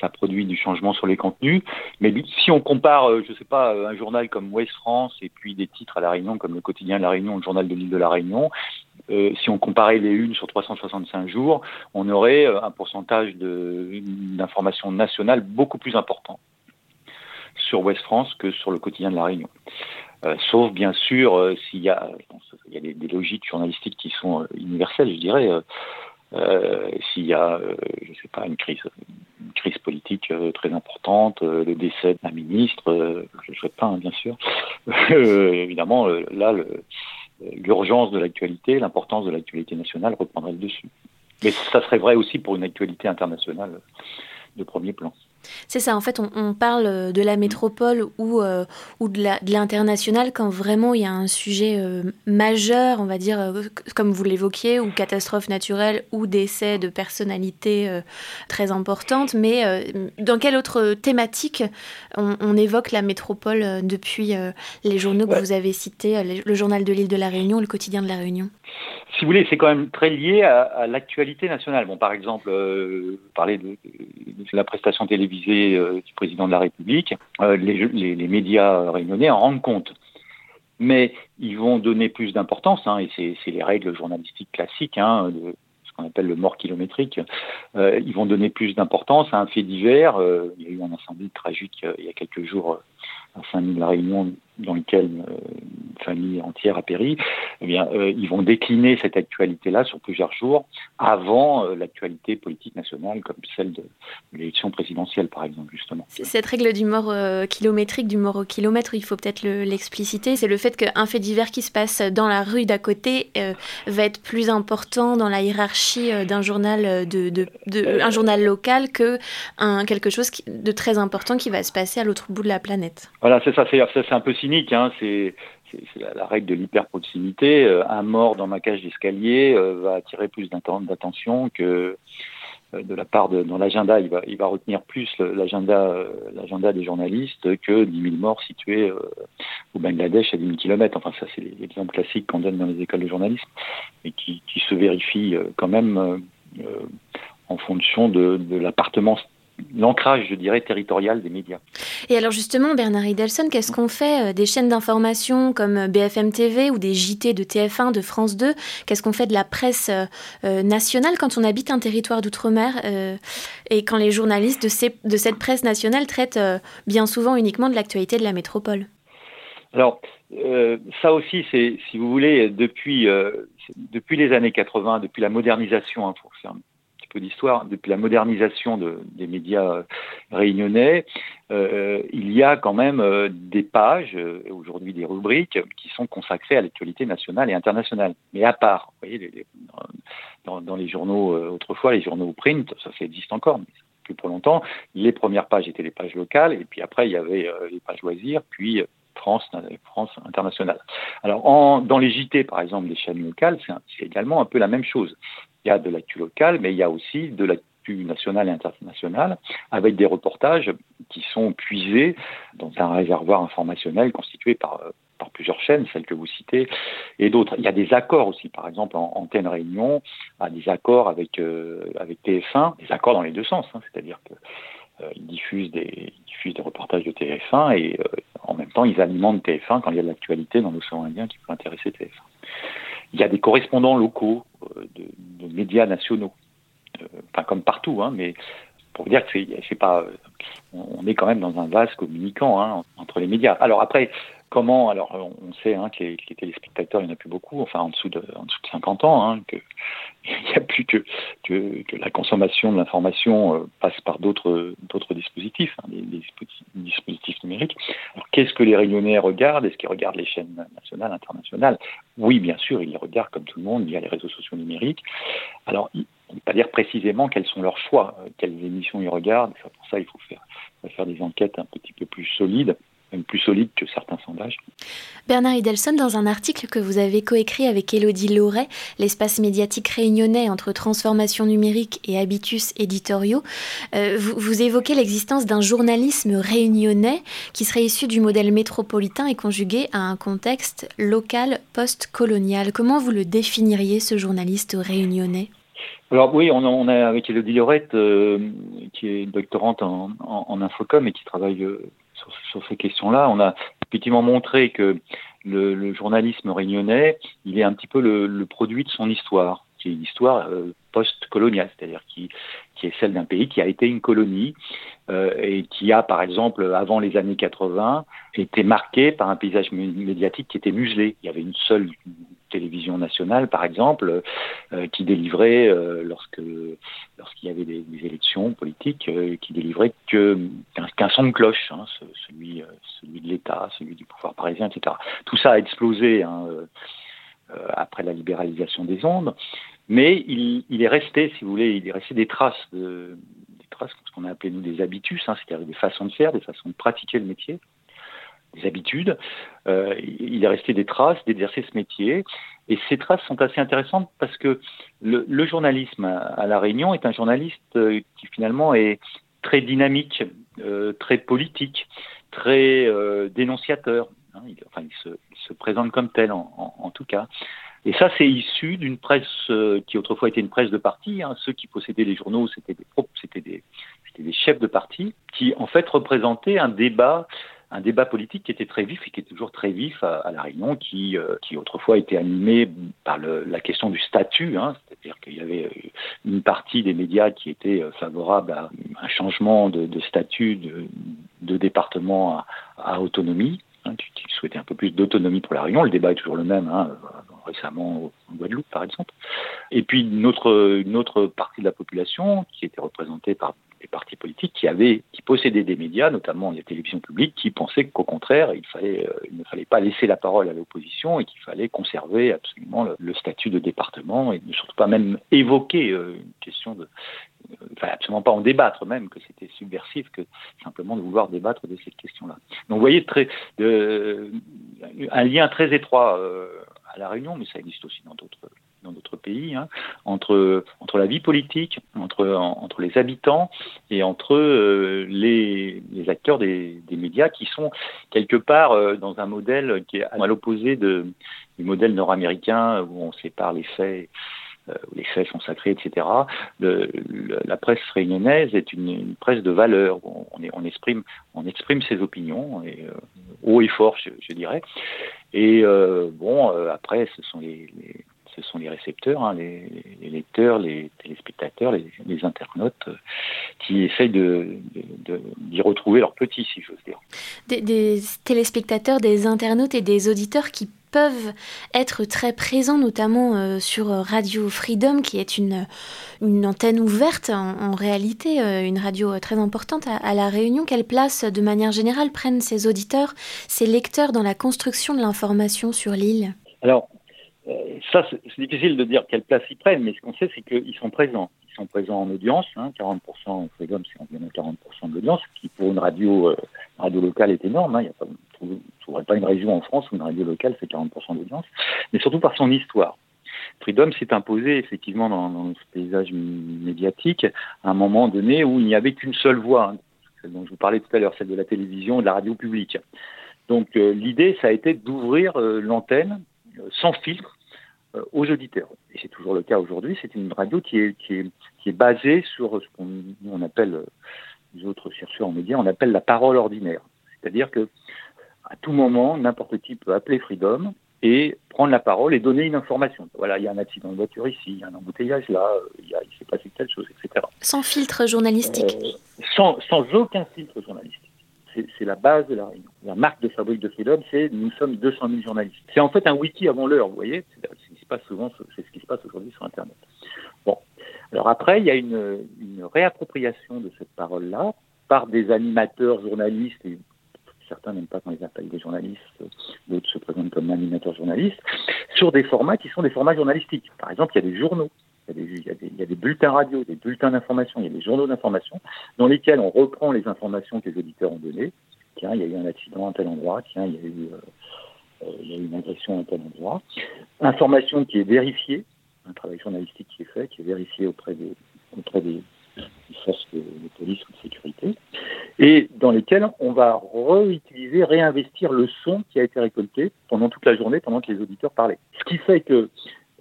ça produit du changement sur les contenus. Mais si on compare, euh, je sais pas, euh, un journal comme Ouest France et puis des titres à La Réunion comme le quotidien de La Réunion, le journal de l'île de La Réunion, euh, si on comparait les unes sur 365 jours, on aurait un pourcentage d'information nationale beaucoup plus important sur Ouest France que sur le quotidien de La Réunion. Sauf bien sûr s'il y a, il y a des, logiques journalistiques qui sont universelles, je dirais. Euh, s'il y a, euh, je sais pas, une crise, une crise politique euh, très importante, le décès d'un ministre, je ne souhaite pas, hein, bien sûr. évidemment, là, l'urgence de l'actualité, l'importance de l'actualité nationale reprendrait le dessus. Mais ça serait vrai aussi pour une actualité internationale de premier plan. C'est ça, en fait, on, parle euh, de la métropole ou, euh, ou de l'international quand vraiment il y a un sujet euh, majeur, on va dire, comme vous l'évoquiez, ou catastrophe naturelle ou décès de personnalités très importantes. Mais dans quelle autre thématique on, évoque la métropole depuis les journaux que vous avez cités, le journal de l'île de la Réunion, le quotidien de la Réunion? Si vous voulez, c'est quand même très lié à, l'actualité nationale. Bon, par exemple, parler de, la prestation télévisée euh, du président de la République, euh, les, médias réunionnais en rendent compte. Mais ils vont donner plus d'importance, hein, et c'est les règles journalistiques classiques, hein, ce qu'on appelle le mort kilométrique. ils vont donner plus d'importance à un fait divers. il y a eu un incendie tragique il y a quelques jours à Saint-Denis-la Réunion dans lequel euh, une famille entière a péri, eh bien, euh, ils vont décliner cette actualité-là sur plusieurs jours avant euh, l'actualité politique nationale, comme celle de, l'élection présidentielle, par exemple, justement. Cette règle du mort kilométrique, du mort au kilomètre, il faut peut-être l'expliciter, c'est le fait qu'un fait divers qui se passe dans la rue d'à côté va être plus important dans la hiérarchie d'un journal, de, de, de, un journal local que un, quelque chose de très important qui va se passer à l'autre bout de la planète. Voilà, c'est ça, c'est un peu Hein, c'est la, règle de l'hyperproximité. Euh, un mort dans ma cage d'escalier euh, va attirer plus d'attention que euh, de la part de dans l'agenda, il va, retenir plus l'agenda l'agenda des journalistes que 10 000 morts situés au Bangladesh à 10 000 km. Enfin, ça, c'est l'exemple classique qu'on donne dans les écoles de journalisme et qui, se vérifie quand même en fonction de l'appartement l'ancrage, je dirais, territorial des médias. Et alors justement, Bernard Idelson, qu'est-ce qu'on fait euh, des chaînes d'information comme euh, BFM TV ou des JT de TF1, de France 2 Qu'est-ce qu'on fait de la presse euh, nationale quand on habite un territoire d'outre-mer et quand les journalistes de, de, cette presse nationale traitent bien souvent uniquement de l'actualité de la métropole? Alors, ça aussi, c'est, si vous voulez, depuis, depuis les années 80, depuis la modernisation, hein, pour faire peu d'histoire, depuis la modernisation de, des médias euh, réunionnais, euh, il y a quand même euh, des pages, aujourd'hui des rubriques, qui sont consacrées à l'actualité nationale et internationale. Mais à part, vous voyez, dans, les journaux, autrefois, les journaux print, ça, ça existe encore, mais plus pour longtemps, les premières pages étaient les pages locales, et puis après, il y avait les pages loisirs, puis France, France internationale. Alors, dans les JT, par exemple, des chaînes locales, c'est également un peu la même chose. Il y a de l'actu locale, mais il y a aussi de l'actu nationale et internationale, avec des reportages qui sont puisés dans un réservoir informationnel constitué par, par plusieurs chaînes, celles que vous citez, et d'autres. Il y a des accords aussi, par exemple, en Antenne Réunion, a des accords avec, euh, avec TF1, des accords dans les deux sens, hein, c'est-à-dire que euh, ils diffusent des, diffusent des reportages de TF1 et euh, en même temps ils alimentent TF1 quand il y a de l'actualité dans l'océan Indien qui peut intéresser TF1. Il y a des correspondants locaux euh, de, médias nationaux, enfin comme partout, hein, mais pour dire que c'est pas, on est quand même dans un vase communicant hein, entre les médias. Alors après, Comment Alors, on sait hein, que, les, téléspectateurs, il n'y en a plus beaucoup, enfin en dessous de, en dessous de 50 ans, hein, qu'il n'y a plus que, que, que, la consommation de l'information euh, passe par d'autres dispositifs, hein, des, dispositifs numériques. Alors, qu'est-ce que les Réunionnais regardent? Est-ce qu'ils regardent les chaînes nationales, internationales? Oui, bien sûr, ils les regardent comme tout le monde via les réseaux sociaux numériques. Alors, on ne peut pas dire précisément quels sont leurs choix, euh, quelles émissions ils regardent. Pour ça, il faut faire, il faire des enquêtes un petit peu plus solides même plus solide que certains sondages. Bernard Idelson, dans un article que vous avez coécrit avec Elodie Loret, L'espace médiatique réunionnais entre transformation numérique et habitus éditoriaux, euh, vous, évoquez l'existence d'un journalisme réunionnais qui serait issu du modèle métropolitain et conjugué à un contexte local post-colonial. Comment vous le définiriez, ce journaliste réunionnais? Alors oui, on, on a avec Elodie Lorette, euh, qui est doctorante en, en, infocom et qui travaille euh, sur, ces questions-là. On a effectivement montré que le, journalisme réunionnais, il est un petit peu le, produit de son histoire, qui est une histoire euh, post-coloniale, c'est-à-dire qui, est celle d'un pays qui a été une colonie euh, et qui a, par exemple, avant les années 80, été marqué par un paysage médiatique qui était muselé. Il y avait une seule télévision nationale, par exemple, euh, qui délivrait, euh, lorsque lorsqu'il y avait des, élections politiques, euh, qui délivrait que qu'un son de cloche, hein, celui de l'État, celui du pouvoir parisien, etc. Tout ça a explosé hein, après la libéralisation des ondes, mais il, est resté, si vous voulez, il est resté des traces de traces, ce qu'on a appelé nous des habitus, hein, c'est-à-dire des façons de faire, des façons de pratiquer le métier des habitudes. Euh, il est resté des traces d'exercer ce métier. Et ces traces sont assez intéressantes parce que le, journalisme à, La Réunion est un journaliste euh, qui finalement est très dynamique, euh, très politique, très dénonciateur. Hein. il, enfin, il se, présente comme tel en, tout cas. Et ça, c'est issu d'une presse euh, qui autrefois était une presse de parti. Hein. Ceux qui possédaient les journaux, c'était des, des, des chefs de parti qui, en fait, représentaient un débat un débat politique qui était très vif et qui est toujours très vif à, La Réunion, qui, euh, qui autrefois était animé par la question du statut, hein, c'est-à-dire qu'il y avait une partie des médias qui était favorable à un changement de, statut de, département à, autonomie, hein, qui, souhaitait un peu plus d'autonomie pour La Réunion. Le débat est toujours le même. Hein, récemment en Guadeloupe, par exemple. Et puis une autre partie de la population qui était représentée par partis politiques qui avaient, qui possédaient des médias, notamment les télévisions publiques, qui pensaient qu'au contraire, il, fallait, euh, il ne fallait pas laisser la parole à l'opposition et qu'il fallait conserver absolument le, statut de département et ne surtout pas même évoquer euh, une question de, euh, enfin absolument pas en débattre même, que c'était subversif que simplement de vouloir débattre de cette question-là. Donc vous voyez très, un lien très étroit euh, à la Réunion, mais ça existe aussi dans d'autres dans d'autres pays, hein, entre, entre la vie politique, entre, entre les habitants et entre euh, les, les, acteurs des, des, médias qui sont quelque part euh, dans un modèle qui est à l'opposé du modèle nord-américain où on sépare les faits euh, où les faits sont sacrés, etc. La presse réunionnaise est une, presse de valeur. On, est, on, exprime, on exprime ses opinions, haut et fort, je, dirais. Et bon, après, ce sont les, ce sont les récepteurs, hein, les, les, lecteurs, les téléspectateurs, les, les internautes euh, qui essayent de, de, d'y retrouver leur petit, si j'ose dire. Des, des, téléspectateurs, des internautes et des auditeurs qui peuvent être très présents, notamment euh, sur Radio Freedom, qui est une, une antenne ouverte, en, en réalité, euh, une radio très importante à, à, La Réunion. Quelle place, de manière générale, prennent ces auditeurs, ces lecteurs dans la construction de l'information sur l'île? Alors, ça, c'est difficile de dire quelle place ils prennent, mais ce qu'on sait, c'est qu'ils sont présents. Ils sont présents en audience, hein, 40% Freedom, c'est environ 40% de l'audience, qui pour une radio, euh, radio locale est énorme. Hein, y a pas, ne trouverait pas une région en France où une radio locale fait 40% d'audience, mais surtout par son histoire. Freedom s'est imposé effectivement dans, dans, ce paysage médiatique à un moment donné où il n'y avait qu'une seule voix, hein, celle dont je vous parlais tout à l'heure, celle de la télévision et de la radio publique. Donc euh, l'idée, ça a été d'ouvrir euh, l'antenne euh, sans filtre euh, aux auditeurs. Et c'est toujours le cas aujourd'hui. C'est une radio qui est, qui, est, qui est basée sur ce qu'on on appelle, les autres chercheurs en médias, on appelle la parole ordinaire. C'est-à-dire que à tout moment, n'importe qui peut appeler Freedom et prendre la parole et donner une information. Voilà, il y a un accident de voiture ici, il y a un embouteillage là, il, y a, il s'est passé telle chose, etc. Sans filtre journalistique euh, sans, sans aucun filtre journalistique c'est la base de la réunion. La marque de fabrique de Freedom, c'est nous sommes 200 000 journalistes. C'est en fait un wiki avant l'heure, vous voyez. Passe souvent, c'est ce qui se passe aujourd'hui sur Internet. Bon. Alors après, il y a une, réappropriation de cette parole-là par des animateurs journalistes et certains n'aiment pas quand ils appellent des journalistes, d'autres se présentent comme animateurs journalistes, sur des formats qui sont des formats journalistiques. Par exemple, il y a des journaux il y a des bulletins radio, des bulletins d'information, il y a des journaux d'information dans lesquels on reprend les informations que les auditeurs ont données. Tiens, il y a eu un accident à tel endroit, tiens, il y a eu, euh, il y a une agression à tel endroit. Information qui est vérifiée, un travail journalistique qui est fait, qui est vérifié auprès des, auprès des, forces de, police ou de sécurité, et dans lesquels on va réutiliser, réinvestir le son qui a été récolté pendant toute la journée, pendant que les auditeurs parlaient. Ce qui fait que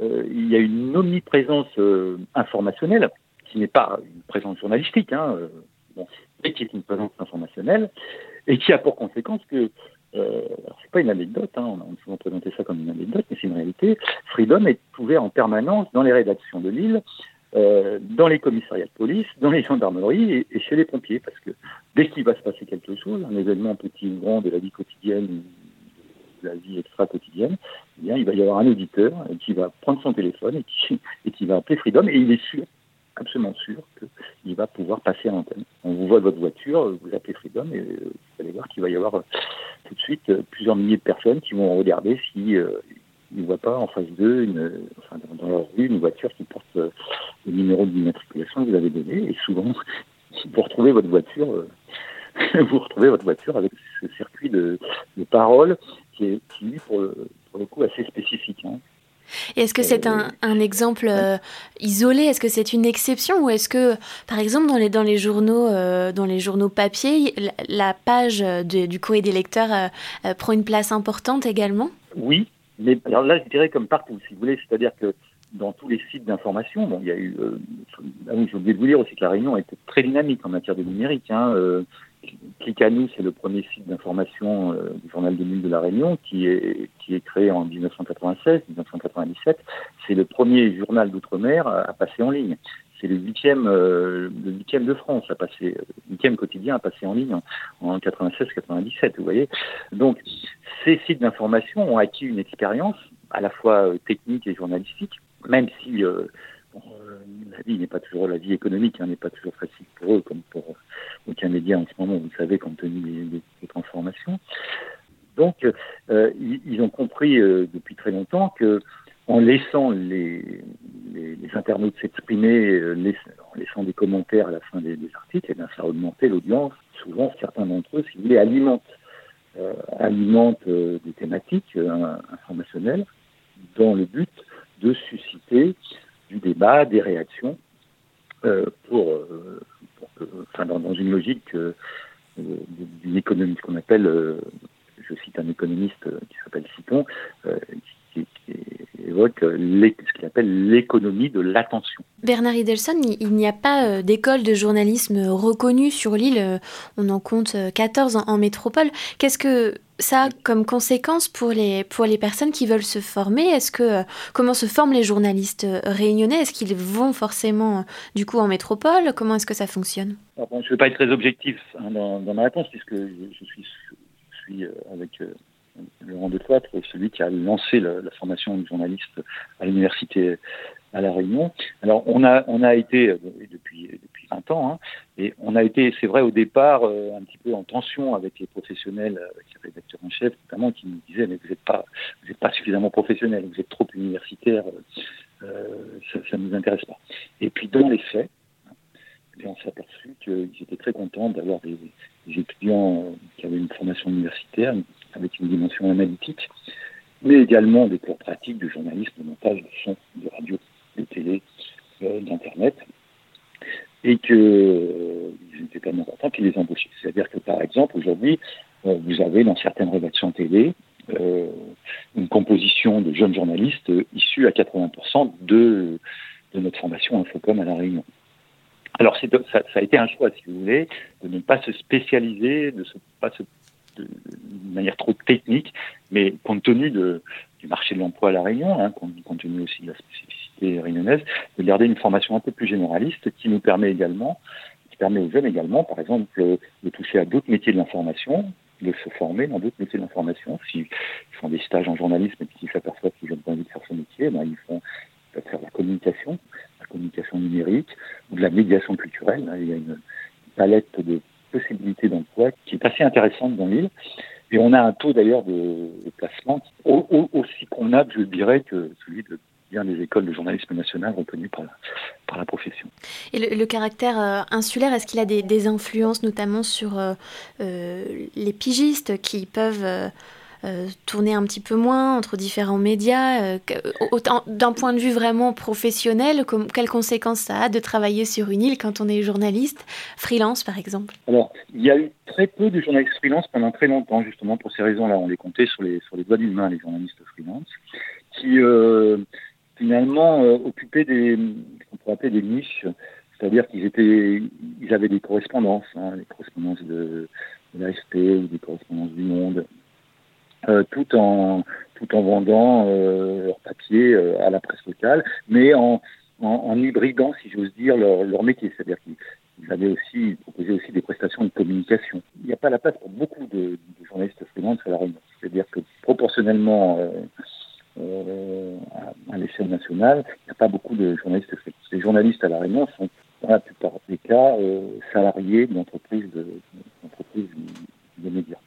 euh, il y a une omniprésence euh, informationnelle qui n'est pas une présence journalistique, hein, euh, bon, mais qui est une présence informationnelle et qui a pour conséquence que euh, c'est pas une anecdote, hein, on a souvent présenté ça comme une anecdote, mais c'est une réalité. Freedom est ouvert en permanence dans les rédactions de l'île, euh, dans les commissariats de police, dans les gendarmeries et, chez les pompiers, parce que dès qu'il va se passer quelque chose, un événement petit ou grand de la vie quotidienne la vie extra quotidienne, eh bien, il va y avoir un auditeur qui va prendre son téléphone et qui va appeler Freedom. Et il est sûr, absolument sûr, qu'il va pouvoir passer à l'antenne. On vous voit de votre voiture, vous appelez Freedom et vous allez voir qu'il va y avoir tout de suite plusieurs milliers de personnes qui vont regarder si euh, ne voient pas en face d'eux, dans leur rue, une voiture qui porte le numéro d'immatriculation que vous avez donné. Et souvent, vous retrouvez votre voiture, euh, vous retrouvez votre voiture avec ce circuit de, de paroles qui est, pour le coup assez spécifique. Hein. Et est-ce que c'est un, un, exemple euh, isolé? Est-ce que c'est une exception Ou est-ce que, par exemple, dans les, dans les, journaux, euh, dans les journaux papier, la, la page de, du courrier des lecteurs euh, prend une place importante également? Oui, Mais alors là, je dirais comme partout, si vous voulez, c'est-à-dire que dans tous les sites d'information, bon, il y a eu. Euh, ah oui, j'ai oublié de vous dire aussi que la Réunion a été très dynamique en matière de numérique. Hein, euh, nous, c'est le premier site d'information euh, du journal de nuit de la Réunion qui est créé en 1996-1997. C'est le premier journal d'outre-mer à, passer en ligne. C'est le huitième, euh, le huitième de France à passer, huitième quotidien à passer en ligne en, en 96-97. Vous voyez. Donc, ces sites d'information ont acquis une expérience à la fois technique et journalistique même si euh, euh, la vie n'est pas toujours la vie économique hein, n'est pas toujours facile pour eux comme pour aucun média en ce moment vous savez compte tenu des, transformations donc euh, ils, ont compris depuis très longtemps que en laissant les, internautes s'exprimer, en laissant des commentaires à la fin des, articles, eh ça augmentait l'audience. Souvent, certains d'entre eux, si vous voulez, alimentent, alimentent des thématiques informationnelles dans le but de susciter du débat, des réactions, euh, pour, euh, enfin, dans, une logique euh, d'une économie, ce qu'on appelle, je cite un économiste qui s'appelle Citon, qui, évoque ce qu'il appelle l'économie de l'attention. Bernard Idelson, il n'y a pas d'école de journalisme reconnue sur l'île. On en compte 14 en métropole. Qu'est-ce que ça comme conséquence pour les, pour les personnes qui veulent se former? Est-ce que euh, comment se forment les journalistes euh, réunionnais? Est-ce qu'ils vont forcément euh, du coup en métropole? Comment est-ce que ça fonctionne? Je ne vais pas être très objectif hein, dans, ma réponse puisque je, suis, suis avec Laurent Decloître, celui qui a lancé la, formation de journaliste à l'université à La Réunion. Alors, on a, on a été, euh, depuis 20 ans, hein, et on a été, c'est vrai, au départ, euh, un petit peu en tension avec les professionnels, avec les rédacteurs en chef, notamment, qui nous disaient, mais vous n'êtes pas, pas suffisamment professionnel, vous êtes trop universitaire, euh, ça ne nous intéresse pas. Et puis, dans les faits, eh on s'est aperçu qu'ils étaient très contents d'avoir des, étudiants qui avaient une formation universitaire avec une dimension analytique, mais également des cours pratiques de journalisme, de montage, de son, de radio de télé, euh, d'Internet, et que euh, était tellement contents qu'ils les embauchaient. C'est-à-dire que, par exemple, aujourd'hui, euh, vous avez dans certaines rédactions télé une composition de jeunes journalistes issus à 80% de, de notre formation Infocom à La Réunion. Alors, ça, ça, a été un choix, si vous voulez, de ne pas se spécialiser, de ne pas se de, manière trop technique, mais compte tenu de, du marché de l'emploi à La Réunion, hein, compte, tenu aussi de la spécificité réunionnaise, de garder une formation un peu plus généraliste qui nous permet également, qui permet aux jeunes également, par exemple, de toucher à d'autres métiers de l'information, de se former dans d'autres métiers de l'information. S'ils font des stages en journalisme et qu'ils s'aperçoivent qu'ils n'ont pas envie de faire ce métier, ben, ils font peuvent faire la communication, la communication numérique ou de la médiation culturelle. Il y a une palette de possibilités d'emploi qui est assez intéressante dans l'île. Et on a un taux d'ailleurs de, placement aussi convenable, je dirais, que celui de bien des écoles de journalisme national reconnues par la, par la profession. Et le, caractère euh, insulaire, est-ce qu'il a des, influences notamment sur euh, euh, les pigistes qui peuvent euh, tourner un petit peu moins entre différents médias euh, D'un point de vue vraiment professionnel, quelles conséquences ça a de travailler sur une île quand on est journaliste, freelance par exemple? Alors, il y a eu très peu de journalistes freelance pendant très longtemps, justement pour ces raisons-là. On les comptait sur les, sur les doigts d'une main, les journalistes freelance, qui euh, finalement occupaient des, pourrait appeler des niches, c'est-à-dire qu'ils étaient, ils avaient des correspondances, hein, des correspondances de, de l'AFP ou des correspondances du Monde, tout en tout en vendant euh, leur papier euh, à la presse locale, mais en, en, hybridant, si j'ose dire, leur, leur métier. C'est-à-dire qu'ils avaient aussi proposé aussi des prestations de communication. Il n'y a pas la place pour beaucoup de, de journalistes freelance à la Réunion. C'est-à-dire que proportionnellement à, l'échelle nationale, il n'y a pas beaucoup de journalistes freelance. Les journalistes à la Réunion sont dans la plupart des cas salariés d'entreprises de, de médias.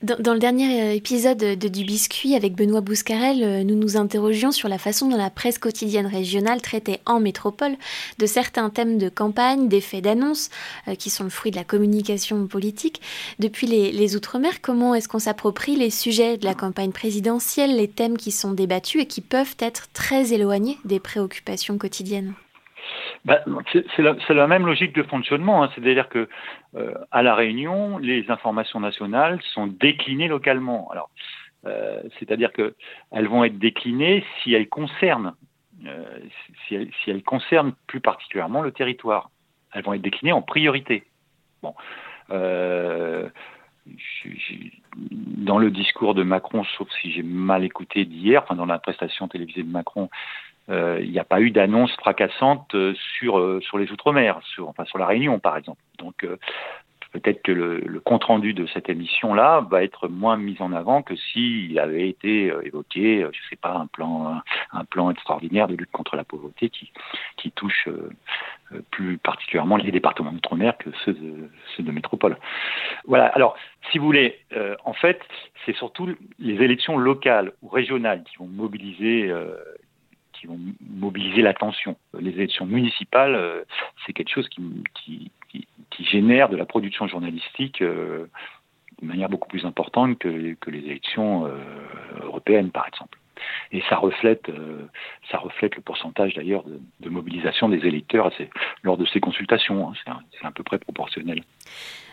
Dans, le dernier euh, épisode de Du Biscuit avec Benoît Bouscarel, euh, nous nous interrogions sur la façon dont la presse quotidienne régionale traitait en métropole de certains thèmes de campagne, des faits d'annonce, euh, qui sont le fruit de la communication politique. Depuis les, les Outre-mer, comment est-ce qu'on s'approprie les sujets de la campagne présidentielle, les thèmes qui sont débattus et qui peuvent être très éloignés des préoccupations quotidiennes? Bah, c'est la, même logique de fonctionnement, hein. c'est-à-dire que euh, à la Réunion, les informations nationales sont déclinées localement. Alors, C'est-à-dire qu'elles vont être déclinées si elles concernent, elles, si concernent plus particulièrement le territoire. Elles vont être déclinées en priorité. Bon. Euh, dans le discours de Macron, sauf si j'ai mal écouté d'hier, enfin dans la prestation télévisée de Macron, euh, il n'y a pas eu d'annonce fracassante euh, sur euh, sur les outre-mer, sur enfin sur la Réunion par exemple. Donc peut-être que le, compte-rendu de cette émission-là va être moins mis en avant que s'il avait été euh, évoqué, euh, je sais pas, un plan, un, plan extraordinaire de lutte contre la pauvreté qui, qui touche euh, plus particulièrement les départements d'outre-mer que ceux de métropole. Voilà. Alors, si vous voulez, en fait, c'est surtout les élections locales ou régionales qui vont mobiliser qui vont mobiliser l'attention. Les élections municipales, c'est quelque chose qui, génère de la production journalistique euh, de manière beaucoup plus importante que, les élections euh, européennes, par exemple. Et ça reflète, euh, ça reflète le pourcentage d'ailleurs de, mobilisation des électeurs lors de ces consultations. Hein. C'est à peu près proportionnel.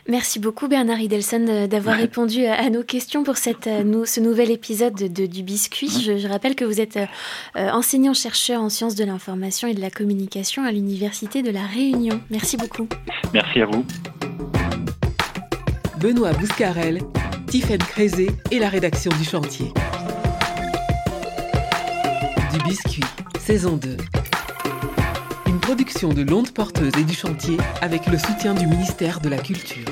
Merci beaucoup Bernard Idelson d'avoir répondu à nos questions pour cette, euh, ce nouvel épisode de, du Biscuit. Je, je, rappelle que vous êtes euh, enseignant-chercheur en sciences de l'information et de la communication à l'Université de La Réunion. Merci beaucoup. Merci à vous. Benoît Bouscarel, Tiffaine Crézé et la rédaction du chantier. Du Biscuit, saison 2 production de l'onde porteuse et du chantier avec le soutien du ministère de la Culture.